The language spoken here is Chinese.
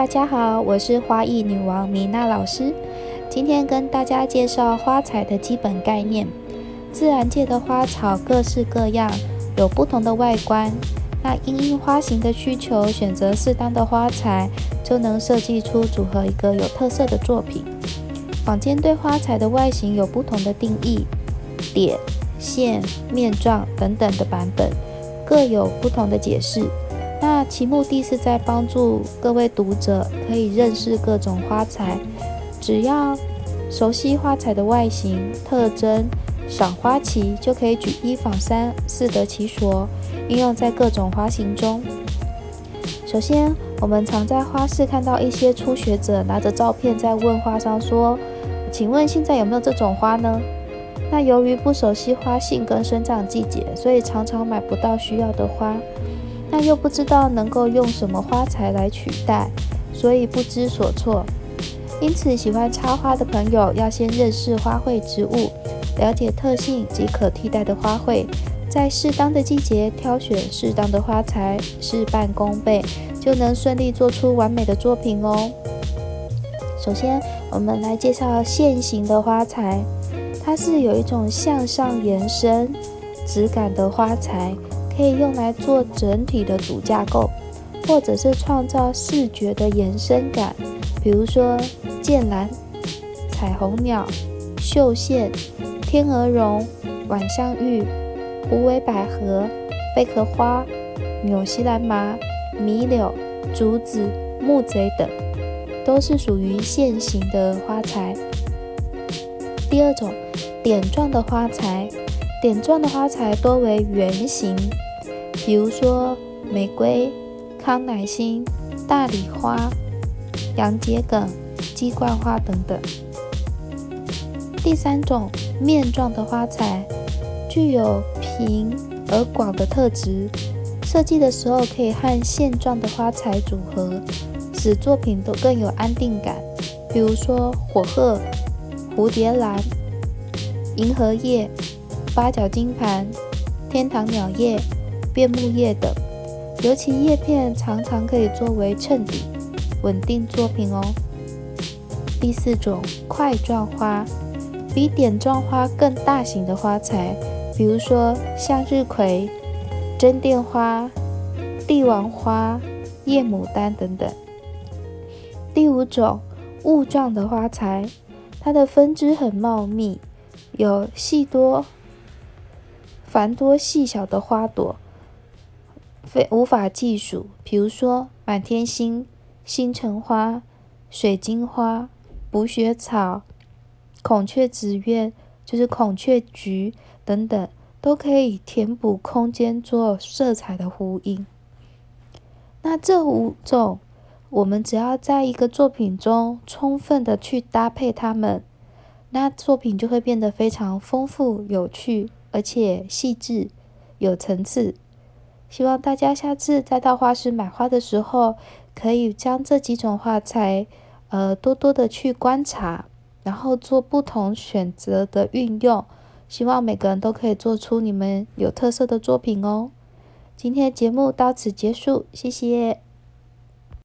大家好，我是花艺女王米娜老师。今天跟大家介绍花材的基本概念。自然界的花草各式各样，有不同的外观。那因应花型的需求，选择适当的花材，就能设计出组合一个有特色的作品。坊间对花材的外形有不同的定义，点、线、面状等等的版本，各有不同的解释。那其目的是在帮助各位读者可以认识各种花材，只要熟悉花材的外形特征、赏花期，就可以举一反三，适得其所，应用在各种花型中。首先，我们常在花市看到一些初学者拿着照片在问花商说：“请问现在有没有这种花呢？”那由于不熟悉花性跟生长季节，所以常常买不到需要的花。那又不知道能够用什么花材来取代，所以不知所措。因此，喜欢插花的朋友要先认识花卉植物，了解特性及可替代的花卉，在适当的季节挑选适当的花材，事半功倍，就能顺利做出完美的作品哦。首先，我们来介绍线形的花材，它是有一种向上延伸质感的花材。可以用来做整体的主架构，或者是创造视觉的延伸感，比如说剑兰、彩虹鸟、绣线、天鹅绒、晚香玉、虎尾百合、贝壳花、纽西兰麻、米柳、竹子、木贼等，都是属于线形的花材。第二种点状的花材，点状的花材多为圆形。比如说玫瑰、康乃馨、大理花、洋桔梗、鸡冠花等等。第三种面状的花材，具有平而广的特质，设计的时候可以和线状的花材组合，使作品都更有安定感。比如说火鹤、蝴蝶兰、银河叶、八角金盘、天堂鸟叶。变木叶等，尤其叶片常常可以作为衬底，稳定作品哦。第四种块状花，比点状花更大型的花材，比如说向日葵、针垫花、帝王花、夜牡丹等等。第五种雾状的花材，它的分支很茂密，有细多、繁多细小的花朵。非无法计数，比如说满天星、星辰花、水晶花、补血草、孔雀紫苑，就是孔雀菊等等，都可以填补空间，做色彩的呼应。那这五种，我们只要在一个作品中充分的去搭配它们，那作品就会变得非常丰富、有趣，而且细致、有层次。希望大家下次再到花市买花的时候，可以将这几种花材，呃，多多的去观察，然后做不同选择的运用。希望每个人都可以做出你们有特色的作品哦。今天节目到此结束，谢谢。